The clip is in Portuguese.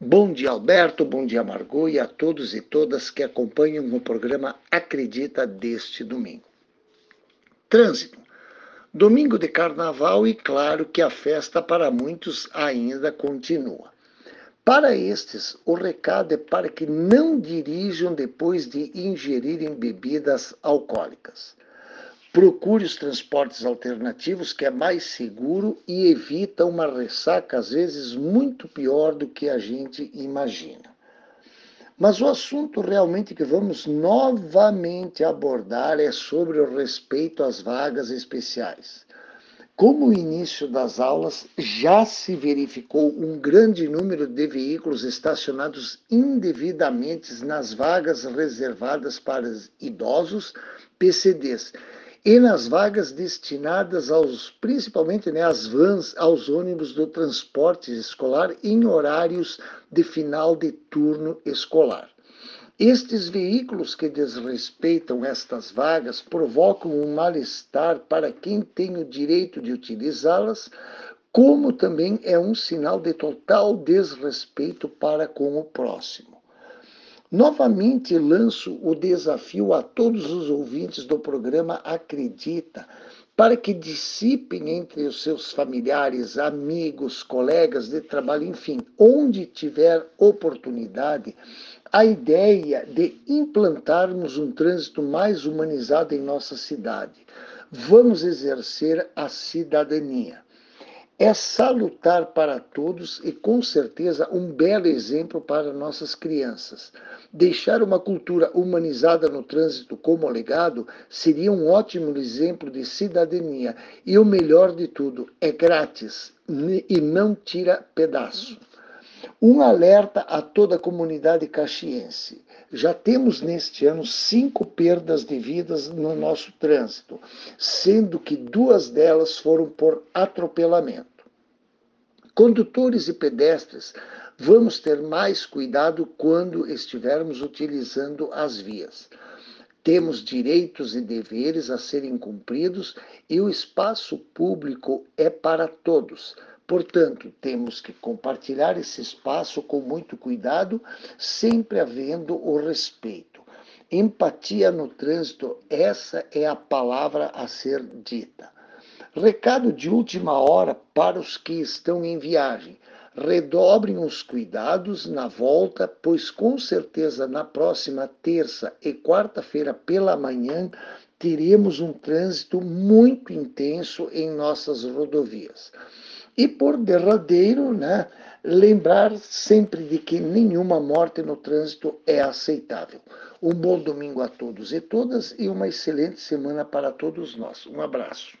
Bom dia, Alberto, bom dia, Margot, e a todos e todas que acompanham o programa Acredita deste domingo. Trânsito. Domingo de carnaval e claro que a festa para muitos ainda continua. Para estes, o recado é para que não dirijam depois de ingerirem bebidas alcoólicas. Procure os transportes alternativos, que é mais seguro e evita uma ressaca, às vezes, muito pior do que a gente imagina. Mas o assunto realmente que vamos novamente abordar é sobre o respeito às vagas especiais. Como o início das aulas já se verificou um grande número de veículos estacionados indevidamente nas vagas reservadas para idosos, PCDs, e nas vagas destinadas aos, principalmente né, às vans, aos ônibus do transporte escolar em horários de final de turno escolar. Estes veículos que desrespeitam estas vagas provocam um mal-estar para quem tem o direito de utilizá-las, como também é um sinal de total desrespeito para com o próximo. Novamente lanço o desafio a todos os ouvintes do programa Acredita, para que dissipem entre os seus familiares, amigos, colegas de trabalho, enfim, onde tiver oportunidade, a ideia de implantarmos um trânsito mais humanizado em nossa cidade. Vamos exercer a cidadania é salutar para todos e, com certeza, um belo exemplo para nossas crianças. Deixar uma cultura humanizada no trânsito como legado seria um ótimo exemplo de cidadania. E o melhor de tudo, é grátis e não tira pedaço. Um alerta a toda a comunidade caxiense. Já temos neste ano cinco perdas de vidas no nosso trânsito, sendo que duas delas foram por atropelamento. Condutores e pedestres, vamos ter mais cuidado quando estivermos utilizando as vias. Temos direitos e deveres a serem cumpridos e o espaço público é para todos. Portanto, temos que compartilhar esse espaço com muito cuidado, sempre havendo o respeito. Empatia no trânsito, essa é a palavra a ser dita. Recado de última hora para os que estão em viagem. Redobrem os cuidados na volta, pois com certeza na próxima terça e quarta-feira pela manhã teremos um trânsito muito intenso em nossas rodovias. E por derradeiro, né, lembrar sempre de que nenhuma morte no trânsito é aceitável. Um bom domingo a todos e todas e uma excelente semana para todos nós. Um abraço.